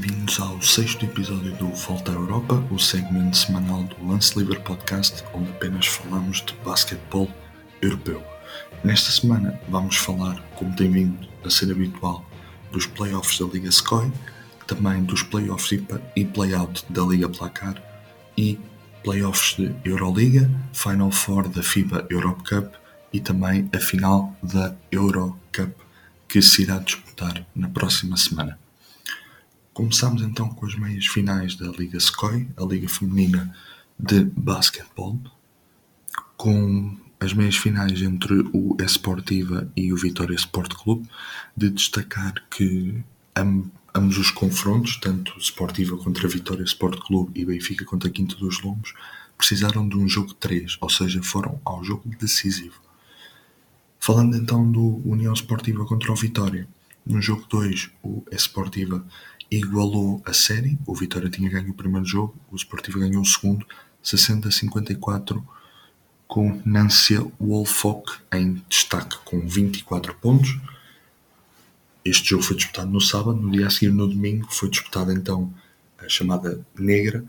Bem-vindos ao sexto episódio do Volta à Europa, o segmento semanal do Lance Livre Podcast, onde apenas falamos de basquetebol europeu. Nesta semana vamos falar, como tem vindo a ser habitual, dos playoffs da Liga SCOI, também dos playoffs e playout da Liga Placar e playoffs de Euroliga, Final Four da FIBA Europe Cup e também a final da Euro Cup que se irá disputar na próxima semana. Começamos então com as meias finais da Liga SCOI, a Liga Feminina de Basquetebol, com as meias finais entre o Esportiva e o Vitória Sport Clube, de destacar que ambos os confrontos, tanto Sportiva contra Vitória Sport Clube e Benfica contra Quinta dos Lombos, precisaram de um jogo 3, ou seja, foram ao jogo decisivo. Falando então do União Sportiva contra o Vitória, no jogo 2 o Esportiva igualou a série, o Vitória tinha ganho o primeiro jogo, o Sportiva ganhou o segundo, 60-54, com Nancy Wolfock em destaque com 24 pontos. Este jogo foi disputado no sábado, no dia a seguir, no domingo, foi disputado então a chamada Negra,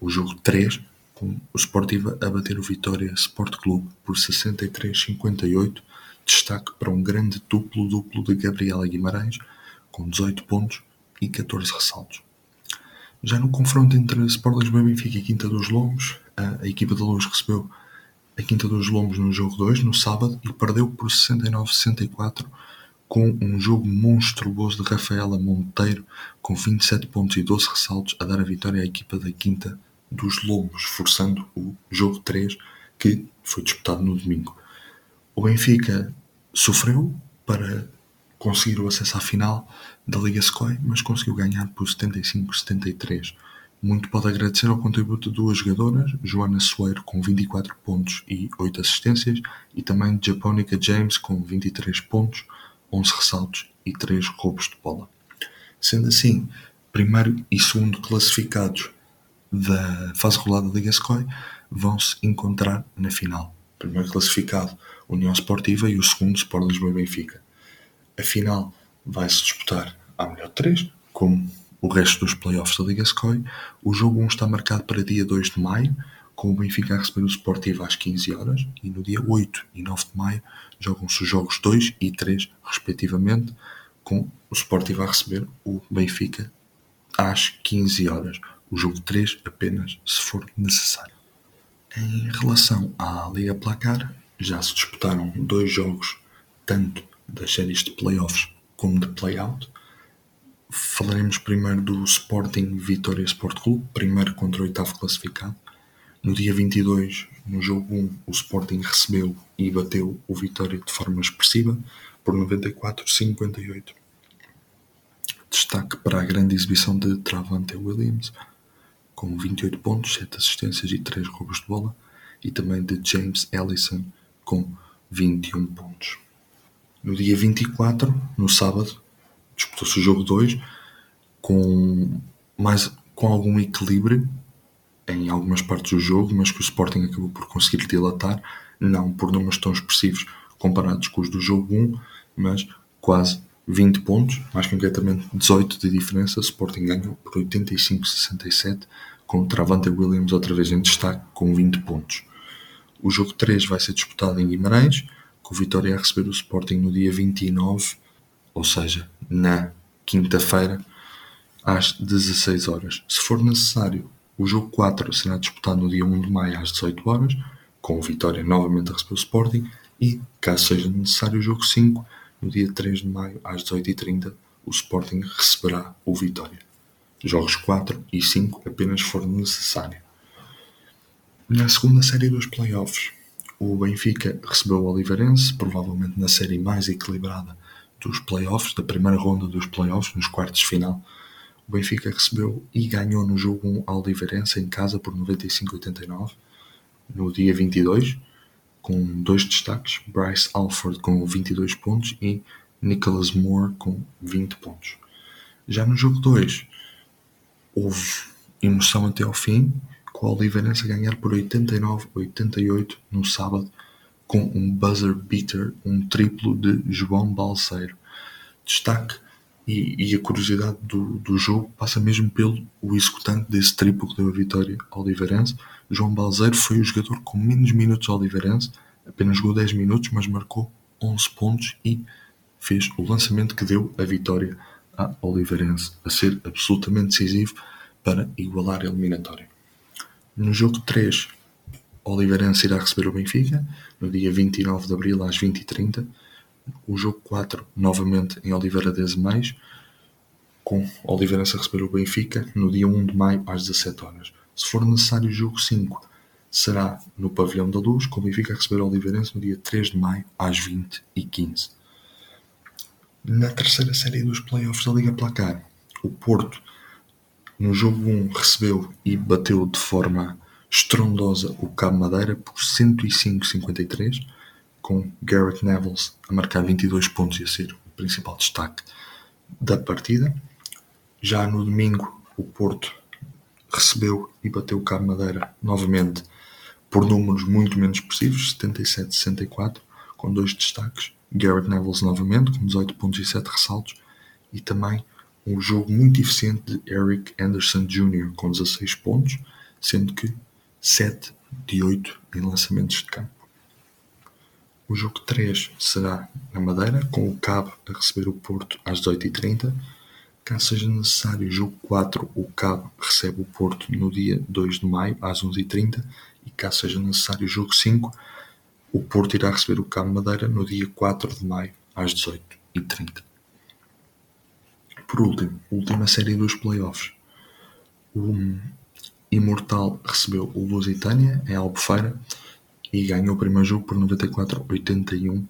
o jogo 3, com o Sportiva a bater o Vitória Sport Clube por 63-58 Destaque para um grande duplo-duplo de Gabriela Guimarães, com 18 pontos e 14 ressaltos. Já no confronto entre Sport Lisboa e Benfica e Quinta dos Lombos, a, a equipa da Luz recebeu a Quinta dos Lombos no jogo 2, no sábado, e perdeu por 69-64 com um jogo monstruoso de Rafaela Monteiro, com 27 pontos e 12 ressaltos, a dar a vitória à equipa da Quinta dos Lombos, forçando o jogo 3, que foi disputado no domingo. O Benfica sofreu para conseguir o acesso à final da Liga Scoi, mas conseguiu ganhar por 75-73. Muito pode agradecer ao contributo de duas jogadoras, Joana Soeiro com 24 pontos e 8 assistências, e também de Japónica James com 23 pontos, 11 ressaltos e 3 roubos de bola. Sendo assim, primeiro e segundo classificados da fase regular da Liga Scoi vão se encontrar na final primeiro classificado União Sportiva e o segundo Sport Lisboa e Benfica. A final vai-se disputar à melhor 3, como o resto dos playoffs da Liga SCOI. O jogo 1 está marcado para dia 2 de maio, com o Benfica a receber o Sportivo às 15 horas e no dia 8 e 9 de maio jogam-se os jogos 2 e 3, respectivamente, com o Sportivo a receber o Benfica às 15 horas. O jogo 3 apenas se for necessário. Em relação à Liga Placar, já se disputaram dois jogos, tanto das séries de playoffs como de playout. Falaremos primeiro do Sporting Vitória Sport Clube, primeiro contra o oitavo classificado. No dia 22, no jogo 1, o Sporting recebeu e bateu o Vitória de forma expressiva por 94-58. Destaque para a grande exibição de Travante Williams, com 28 pontos, 7 assistências e 3 roubos de bola, e também de James Ellison com 21 pontos. No dia 24, no sábado, disputou-se o jogo 2 com, mais, com algum equilíbrio em algumas partes do jogo, mas que o Sporting acabou por conseguir dilatar, não por números tão expressivos comparados com os do jogo 1, mas quase 20 pontos, mais concretamente 18 de diferença. Sporting ganhou por 85-67, com Travante Williams outra vez em destaque com 20 pontos. O jogo 3 vai ser disputado em Guimarães, o Vitória a receber o Sporting no dia 29, ou seja, na quinta-feira, às 16 horas. Se for necessário, o jogo 4 será disputado no dia 1 de maio às 18 horas, com o Vitória novamente a receber o Sporting, e, caso seja necessário, o jogo 5 no dia 3 de maio, às 18h30, o Sporting receberá o Vitória. Jogos 4 e 5 apenas for necessário. Na segunda série dos playoffs, o Benfica recebeu o Oliveirense, provavelmente na série mais equilibrada dos playoffs, da primeira ronda dos playoffs, nos quartos de final. O Benfica recebeu e ganhou no jogo 1 ao Oliveirense em casa por 95-89, no dia 22 com dois destaques, Bryce Alford com 22 pontos e Nicholas Moore com 20 pontos. Já no jogo 2, houve emoção até ao fim, com a Oliveirense a ganhar por 89-88 no sábado, com um buzzer beater, um triplo de João Balseiro. Destaque E, e a curiosidade do, do jogo passa mesmo pelo o executante desse triplo que deu a vitória ao Oliveirense. João Balzeiro foi o jogador com menos minutos ao Oliveirense, apenas jogou 10 minutos, mas marcou 11 pontos e fez o lançamento que deu a vitória a Oliveirense, a ser absolutamente decisivo para igualar a eliminatória. No jogo 3, Oliveirense irá receber o Benfica, no dia 29 de abril às 20h30. O jogo 4, novamente em Oliveira de Mais, com Oliveirense a receber o Benfica, no dia 1 de maio às 17 horas. Se for necessário, o jogo 5 será no Pavilhão da Luz, com o Benfica a receber o Oliveirense no dia 3 de maio às 20h15. Na terceira série dos playoffs da Liga Placar, o Porto, no jogo 1, recebeu e bateu de forma estrondosa o Cabo Madeira por 105-53, com Garrett Nevels a marcar 22 pontos e a ser o principal destaque da partida. Já no domingo, o Porto recebeu e bateu o Cabo Madeira novamente por números muito menos expressivos, 77-64, com dois destaques. Garrett Nevels novamente, com 18 pontos e 7 ressaltos, e também um jogo muito eficiente de Eric Anderson Jr., com 16 pontos, sendo que 7 de 8 em lançamentos de campo. O jogo 3 será na Madeira, com o Cabo a receber o Porto às 18h30. Caso seja necessário, jogo 4, o Cabo recebe o Porto no dia 2 de maio às 11h30. E caso seja necessário, jogo 5, o Porto irá receber o Cabo Madeira no dia 4 de maio às 18h30. Por último, última série dos playoffs. O Imortal recebeu o Lusitânia em Albufeira e ganhou o primeiro jogo por 94-81,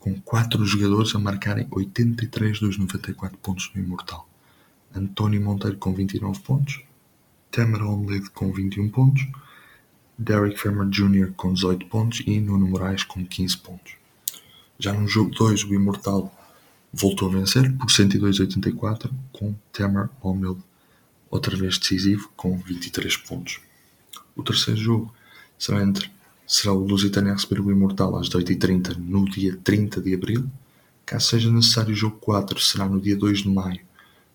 com 4 jogadores a marcarem 83 dos 94 pontos do Imortal. António Monteiro com 29 pontos, Tamer Omled com 21 pontos, Derek Farmer Jr. com 18 pontos e Nuno Moraes com 15 pontos. Já no jogo 2, o Imortal voltou a vencer por 102-84 com Tamer Omled outra vez decisivo, com 23 pontos. O terceiro jogo será entre será o Lusitânia a receber o Imortal às 18h30 no dia 30 de Abril. Caso seja necessário o jogo 4, será no dia 2 de Maio,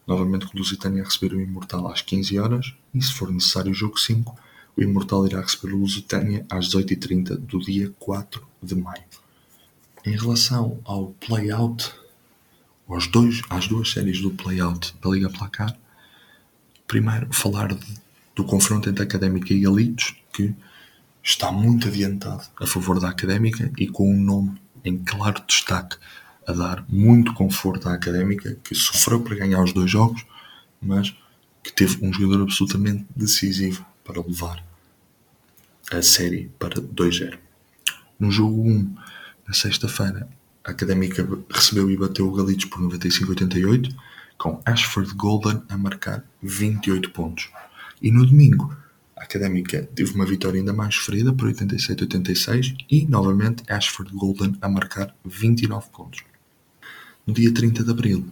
novamente com o Lusitânia a receber o Imortal às 15 horas. E se for necessário o jogo 5, o Imortal irá receber o Lusitânia às 18h30 do dia 4 de Maio. Em relação ao play-out, aos dois, às duas séries do play-out da Liga Placar, primeiro falar de, do confronto entre Académica e Galitos, que está muito adiantado a favor da Académica e com um nome em claro destaque a dar muito conforto à Académica, que sofreu para ganhar os dois jogos, mas que teve um jogador absolutamente decisivo para levar a série para 2-0. No jogo 1, na sexta-feira, a Académica recebeu e bateu o Galitos por 95-88 com Ashford Golden a marcar 28 pontos. E no domingo, a Académica teve uma vitória ainda mais ferida por 87-86 e, novamente, Ashford Golden a marcar 29 pontos. No dia 30 de abril,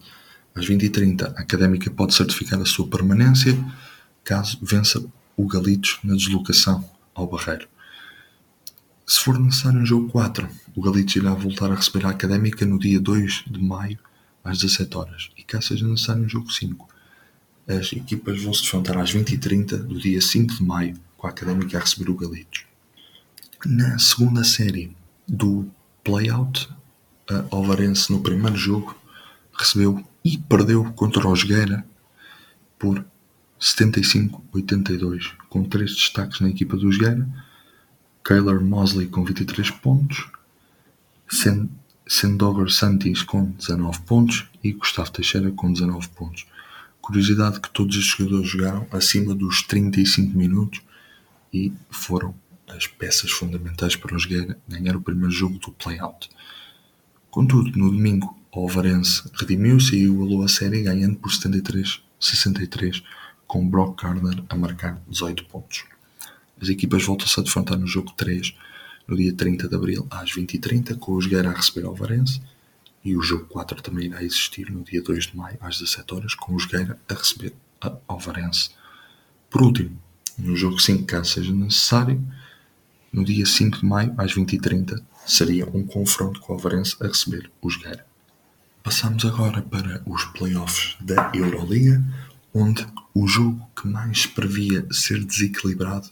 às 20h30, a Académica pode certificar a sua permanência caso vença o Galitos na deslocação ao Barreiro. Se for necessário um jogo 4, o Galitos irá voltar a receber a Académica no dia 2 de maio às 17 horas e caso seja necessário um jogo 5. As equipas vão se defrontar às 20h30 do dia 5 de maio, com a Académica a receber o Galitos. Na segunda série do Playout, a Alvarense no primeiro jogo recebeu e perdeu contra o Jogueira por 75-82, com três destaques na equipa do Jogueira. Kyler Mosley com 23 pontos, Sendover Santis com 19 pontos e Gustavo Teixeira com 19 pontos. Curiosidade que todos os jogadores jogaram acima dos 35 minutos e foram as peças fundamentais para o Jogueira ganhar o primeiro jogo do play-out. Contudo, no domingo, o Alvarense redimiu-se e igualou a série ganhando por 73-63 com Brock Gardner a marcar 18 pontos. As equipas voltam-se a defrontar no jogo 3 no dia 30 de abril às 20h30, com o Jogueira a receber Alvarense, e o jogo 4 também irá existir no dia 2 de maio às 17 horas, com o Jogueira a receber a Alvarense. Por último, no jogo 5, caso seja necessário, no dia 5 de maio às 20h30 seria um confronto com o Alvarense a receber o Jogueira. Passamos agora para os playoffs da Euroliga, onde o jogo que mais previa ser desequilibrado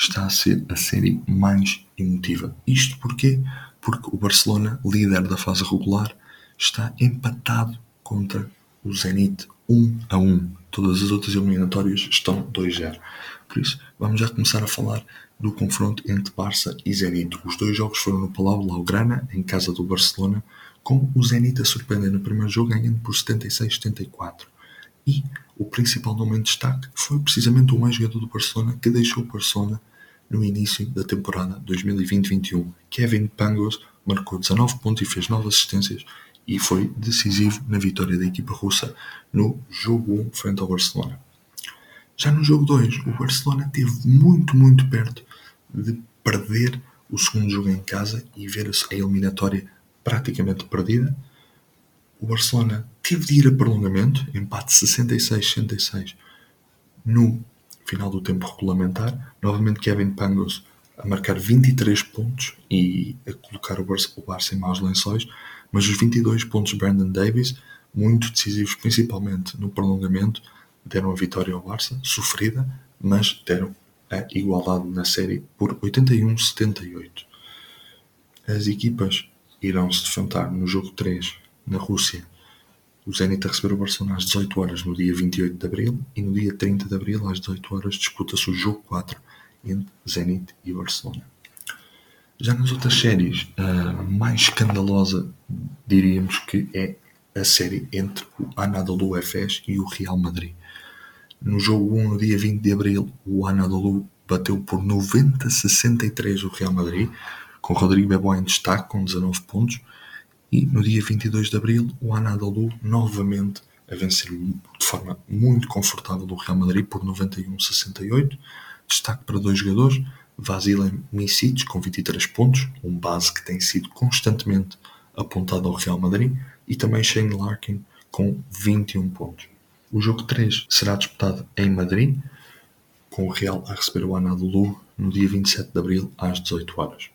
está a ser a série mais emotiva. Isto porquê? Porque o Barcelona, líder da fase regular, está empatado contra o Zenit 1 a 1. Todas as outras eliminatórias estão 2-0. Por isso, vamos já começar a falar do confronto entre Barça e Zenit. Os dois jogos foram no Palau Blaugrana, em casa do Barcelona, com o Zenit a surpreender no primeiro jogo, ganhando por 76-74. E o principal nome em destaque foi precisamente o ex-jogador do Barcelona que deixou o Barcelona no início da temporada 2020-21. Kevin Pangos marcou 19 pontos e fez 9 assistências e foi decisivo na vitória da equipa russa no jogo 1 frente ao Barcelona. Já no jogo 2, o Barcelona esteve muito, muito perto de perder o segundo jogo em casa e ver a eliminatória praticamente perdida. O Barcelona teve de ir a prolongamento, empate 66-66 no final do tempo regulamentar. Novamente Kevin Pangos a marcar 23 pontos e a colocar o Barça, em maus lençóis, mas os 22 pontos de Brandon Davis, muito decisivos principalmente no prolongamento, deram a vitória ao Barça, sofrida, mas deram a igualdade na série por 81-78. As equipas irão se defrontar no jogo 3 na Rússia. O Zenit a receber o Barcelona às 18 horas no dia 28 de abril e no dia 30 de abril às 18 horas disputa-se o jogo 4 entre Zenit e Barcelona. Já nas outras séries, a mais escandalosa diríamos que é a série entre o Anadolu Efes e o Real Madrid. No jogo 1, no dia 20 de abril, o Anadolu bateu por 90-63 o Real Madrid, com Rodrigo Bebo em destaque com 19 pontos, e no dia 22 de abril, o Anadolu novamente a vencer de forma muito confortável o Real Madrid por 91-68. Destaque para dois jogadores, Vasilem Misic com 23 pontos, um base que tem sido constantemente apontado ao Real Madrid, e também Shane Larkin com 21 pontos. O jogo 3 será disputado em Madrid, com o Real a receber o Anadolu no dia 27 de abril às 18 horas.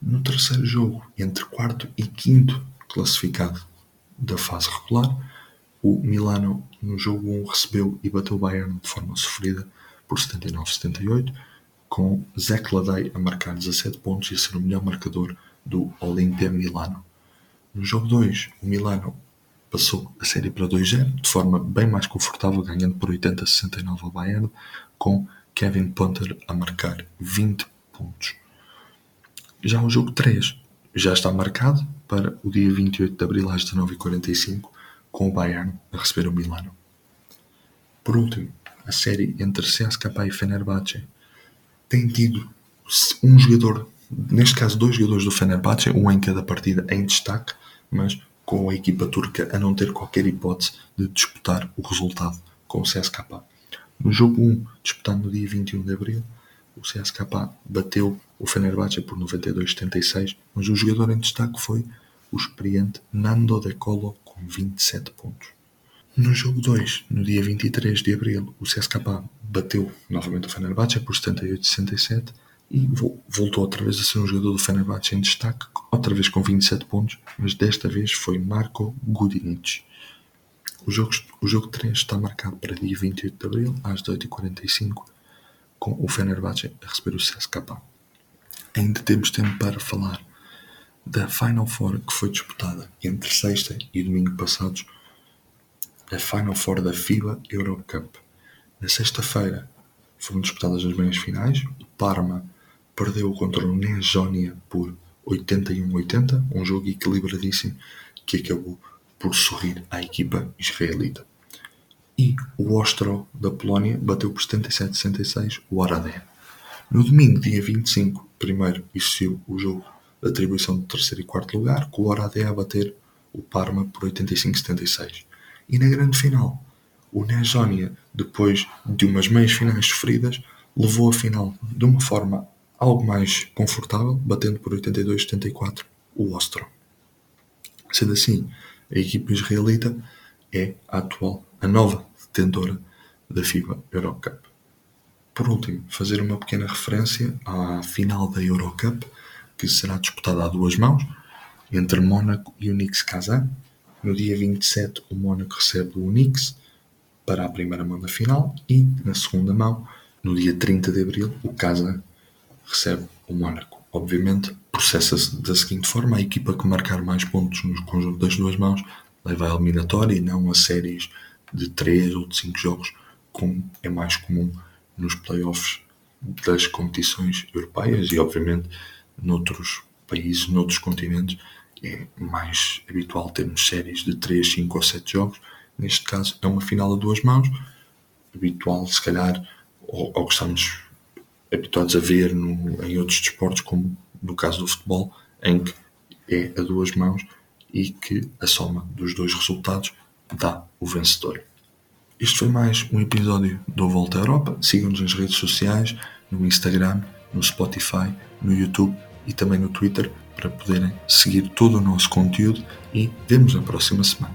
No terceiro jogo, entre quarto e quinto classificado da fase regular, o Milano no jogo 1 recebeu e bateu o Bayern de forma sofrida por 79-78, com Zach Ladei a marcar 17 pontos e a ser o melhor marcador do Olimpia Milano. No jogo 2, o Milano passou a série para 2-0 de forma bem mais confortável, ganhando por 80-69 ao Bayern, com Kevin Punter a marcar 20 pontos. Já o jogo 3 já está marcado para o dia 28 de abril às 19h45, com o Bayern a receber o Milano. Por último, a série entre CSKA e Fenerbahçe tem tido um jogador, neste caso dois jogadores do Fenerbahçe, um em cada partida em destaque, mas com a equipa turca a não ter qualquer hipótese de disputar o resultado com o CSKA. No jogo 1, disputado no dia 21 de abril, o CSKA bateu o Fenerbahçe por 92-76, mas o jogador em destaque foi o experiente Nando De Colo com 27 pontos. No jogo 2, no dia 23 de abril, o CSKA bateu novamente o Fenerbahçe por 78-67 e voltou outra vez a ser um jogador do Fenerbahçe em destaque, outra vez com 27 pontos, mas desta vez foi Marco Gudinic. O jogo, o jogo 3 está marcado para dia 28 de abril, às 18h45, com o Fenerbahçe a receber o CSKA. Ainda temos tempo para falar da Final Four que foi disputada entre sexta e domingo passados, a Final Four da FIBA Eurocup. Na sexta-feira foram disputadas as meias finais, o Parma perdeu contra o Nejonia por 81-80, um jogo equilibradíssimo que acabou por sorrir à equipa israelita. E o Ostro da Polónia bateu por 77-66 o Oradea. No domingo, dia 25, primeiro existiu o jogo de atribuição de terceiro e quarto lugar, com o Oradea a bater o Parma por 85-76. E na grande final, o Nejonia, depois de umas meias finais sofridas, levou a final de uma forma algo mais confortável, batendo por 82-74 o Ostro. Sendo assim, a equipa israelita é a atual, a nova detentora da FIBA Eurocup. Por último, fazer uma pequena referência à final da Eurocup, que será disputada a duas mãos, entre Mónaco e o Nix Kazan, No dia 27, o Mónaco recebe o Unix para a primeira mão da final e, na segunda mão, no dia 30 de abril, o Casa recebe o Mónaco. Obviamente, processa-se da seguinte forma: a equipa que marcar mais pontos no conjunto das duas mãos leva a eliminatória e não a séries de 3 ou de 5 jogos, como é mais comum nos playoffs das competições europeias e, obviamente, noutros países, noutros continentes, é mais habitual termos séries de 3, 5 ou 7 jogos. Neste caso, é uma final a duas mãos, habitual, se calhar, ou, ou que estamos habituados a ver no, em outros desportos, como no caso do futebol, em que é a duas mãos e que a soma dos dois resultados dá o vencedor. Este foi mais um episódio do Volta à Europa. Sigam-nos nas redes sociais, no Instagram, no Spotify, no YouTube e também no Twitter para poderem seguir todo o nosso conteúdo e vemos na próxima semana.